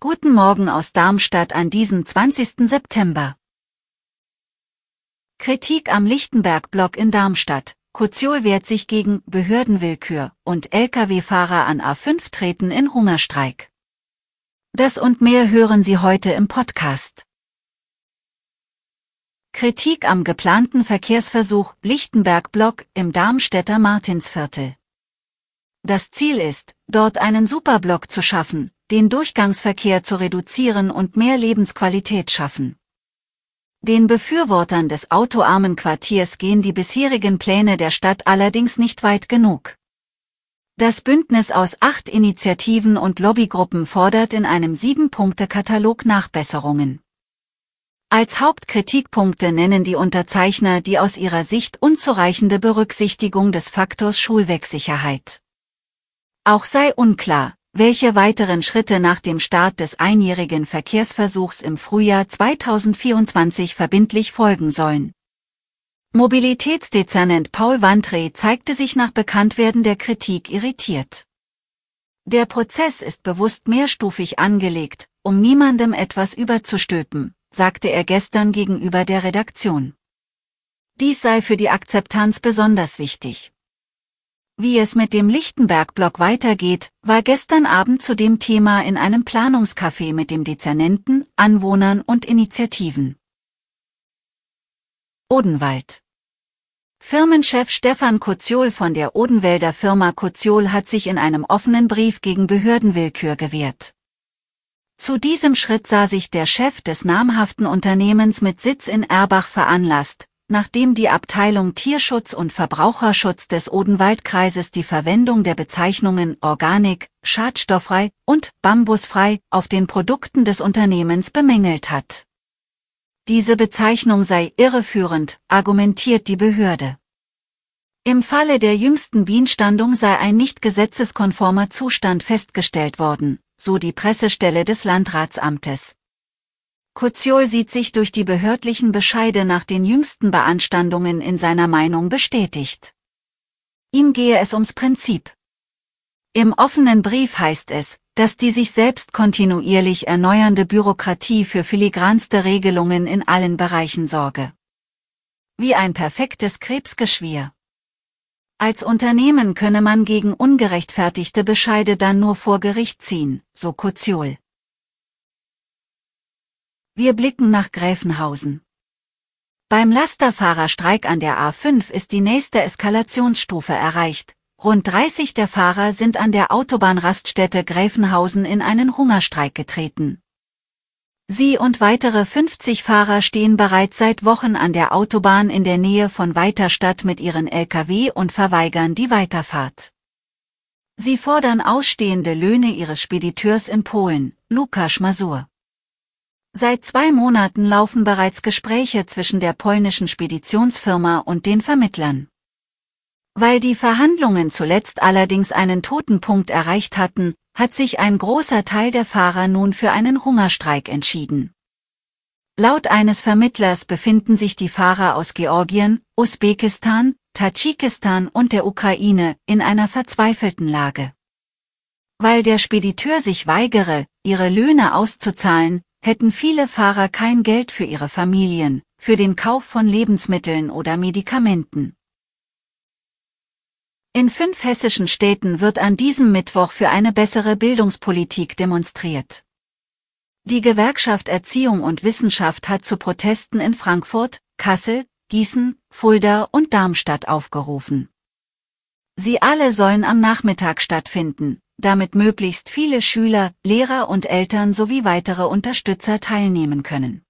Guten Morgen aus Darmstadt an diesem 20. September. Kritik am Lichtenberg-Block in Darmstadt. Koziol wehrt sich gegen Behördenwillkür und Lkw-Fahrer an A5 treten in Hungerstreik. Das und mehr hören Sie heute im Podcast. Kritik am geplanten Verkehrsversuch Lichtenberg-Block im Darmstädter Martinsviertel. Das Ziel ist, dort einen Superblock zu schaffen, den Durchgangsverkehr zu reduzieren und mehr Lebensqualität schaffen. Den Befürwortern des autoarmen Quartiers gehen die bisherigen Pläne der Stadt allerdings nicht weit genug. Das Bündnis aus acht Initiativen und Lobbygruppen fordert in einem Sieben-Punkte-Katalog Nachbesserungen. Als Hauptkritikpunkte nennen die Unterzeichner die aus ihrer Sicht unzureichende Berücksichtigung des Faktors Schulwegsicherheit. Auch sei unklar, welche weiteren Schritte nach dem Start des einjährigen Verkehrsversuchs im Frühjahr 2024 verbindlich folgen sollen. Mobilitätsdezernent Paul Wandre zeigte sich nach Bekanntwerden der Kritik irritiert. Der Prozess ist bewusst mehrstufig angelegt, um niemandem etwas überzustülpen, sagte er gestern gegenüber der Redaktion. Dies sei für die Akzeptanz besonders wichtig. Wie es mit dem Lichtenberg-Block weitergeht, war gestern Abend zu dem Thema in einem Planungscafé mit dem Dezernenten, Anwohnern und Initiativen. Odenwald Firmenchef Stefan Koziol von der Odenwälder Firma Koziol hat sich in einem offenen Brief gegen Behördenwillkür gewehrt. Zu diesem Schritt sah sich der Chef des namhaften Unternehmens mit Sitz in Erbach veranlasst, nachdem die Abteilung Tierschutz und Verbraucherschutz des Odenwaldkreises die Verwendung der Bezeichnungen Organik, schadstofffrei und bambusfrei auf den Produkten des Unternehmens bemängelt hat. Diese Bezeichnung sei irreführend, argumentiert die Behörde. Im Falle der jüngsten Bienenstandung sei ein nicht gesetzeskonformer Zustand festgestellt worden, so die Pressestelle des Landratsamtes. Koziol sieht sich durch die behördlichen Bescheide nach den jüngsten Beanstandungen in seiner Meinung bestätigt. Ihm gehe es ums Prinzip. Im offenen Brief heißt es, dass die sich selbst kontinuierlich erneuernde Bürokratie für filigranste Regelungen in allen Bereichen sorge. Wie ein perfektes Krebsgeschwür. Als Unternehmen könne man gegen ungerechtfertigte Bescheide dann nur vor Gericht ziehen, so Koziol. Wir blicken nach Gräfenhausen. Beim Lasterfahrerstreik an der A5 ist die nächste Eskalationsstufe erreicht. Rund 30 der Fahrer sind an der Autobahnraststätte Gräfenhausen in einen Hungerstreik getreten. Sie und weitere 50 Fahrer stehen bereits seit Wochen an der Autobahn in der Nähe von Weiterstadt mit ihren Lkw und verweigern die Weiterfahrt. Sie fordern ausstehende Löhne ihres Spediteurs in Polen, Lukas Masur. Seit zwei Monaten laufen bereits Gespräche zwischen der polnischen Speditionsfirma und den Vermittlern. Weil die Verhandlungen zuletzt allerdings einen Totenpunkt erreicht hatten, hat sich ein großer Teil der Fahrer nun für einen Hungerstreik entschieden. Laut eines Vermittlers befinden sich die Fahrer aus Georgien, Usbekistan, Tadschikistan und der Ukraine in einer verzweifelten Lage. Weil der Spediteur sich weigere, ihre Löhne auszuzahlen, hätten viele Fahrer kein Geld für ihre Familien, für den Kauf von Lebensmitteln oder Medikamenten. In fünf hessischen Städten wird an diesem Mittwoch für eine bessere Bildungspolitik demonstriert. Die Gewerkschaft Erziehung und Wissenschaft hat zu Protesten in Frankfurt, Kassel, Gießen, Fulda und Darmstadt aufgerufen. Sie alle sollen am Nachmittag stattfinden, damit möglichst viele Schüler, Lehrer und Eltern sowie weitere Unterstützer teilnehmen können.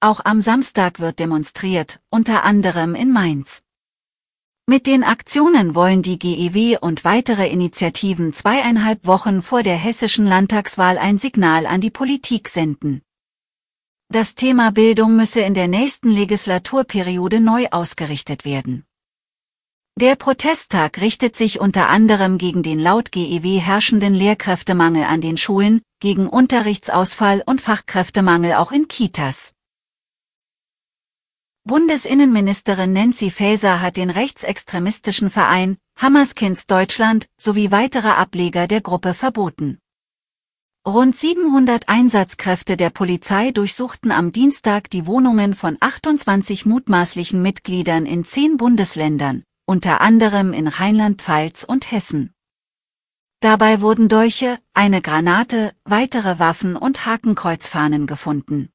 Auch am Samstag wird demonstriert, unter anderem in Mainz. Mit den Aktionen wollen die GEW und weitere Initiativen zweieinhalb Wochen vor der hessischen Landtagswahl ein Signal an die Politik senden. Das Thema Bildung müsse in der nächsten Legislaturperiode neu ausgerichtet werden. Der Protesttag richtet sich unter anderem gegen den laut GEW herrschenden Lehrkräftemangel an den Schulen, gegen Unterrichtsausfall und Fachkräftemangel auch in Kitas. Bundesinnenministerin Nancy Faeser hat den rechtsextremistischen Verein Hammerskins Deutschland sowie weitere Ableger der Gruppe verboten. Rund 700 Einsatzkräfte der Polizei durchsuchten am Dienstag die Wohnungen von 28 mutmaßlichen Mitgliedern in zehn Bundesländern, unter anderem in Rheinland-Pfalz und Hessen. Dabei wurden Dolche, eine Granate, weitere Waffen und Hakenkreuzfahnen gefunden.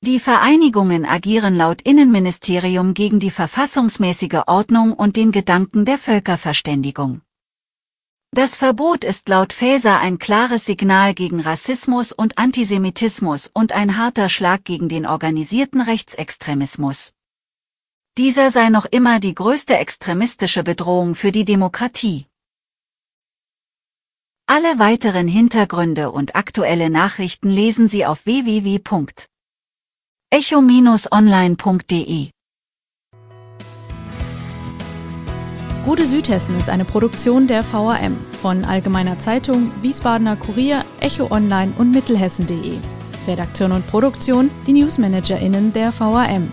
Die Vereinigungen agieren laut Innenministerium gegen die verfassungsmäßige Ordnung und den Gedanken der Völkerverständigung. Das Verbot ist laut Faeser ein klares Signal gegen Rassismus und Antisemitismus und ein harter Schlag gegen den organisierten Rechtsextremismus. Dieser sei noch immer die größte extremistische Bedrohung für die Demokratie. Alle weiteren Hintergründe und aktuelle Nachrichten lesen Sie auf www echo-online.de Gute Südhessen ist eine Produktion der VAM von Allgemeiner Zeitung, Wiesbadener Kurier, Echo Online und Mittelhessen.de. Redaktion und Produktion die NewsmanagerInnen der VAM.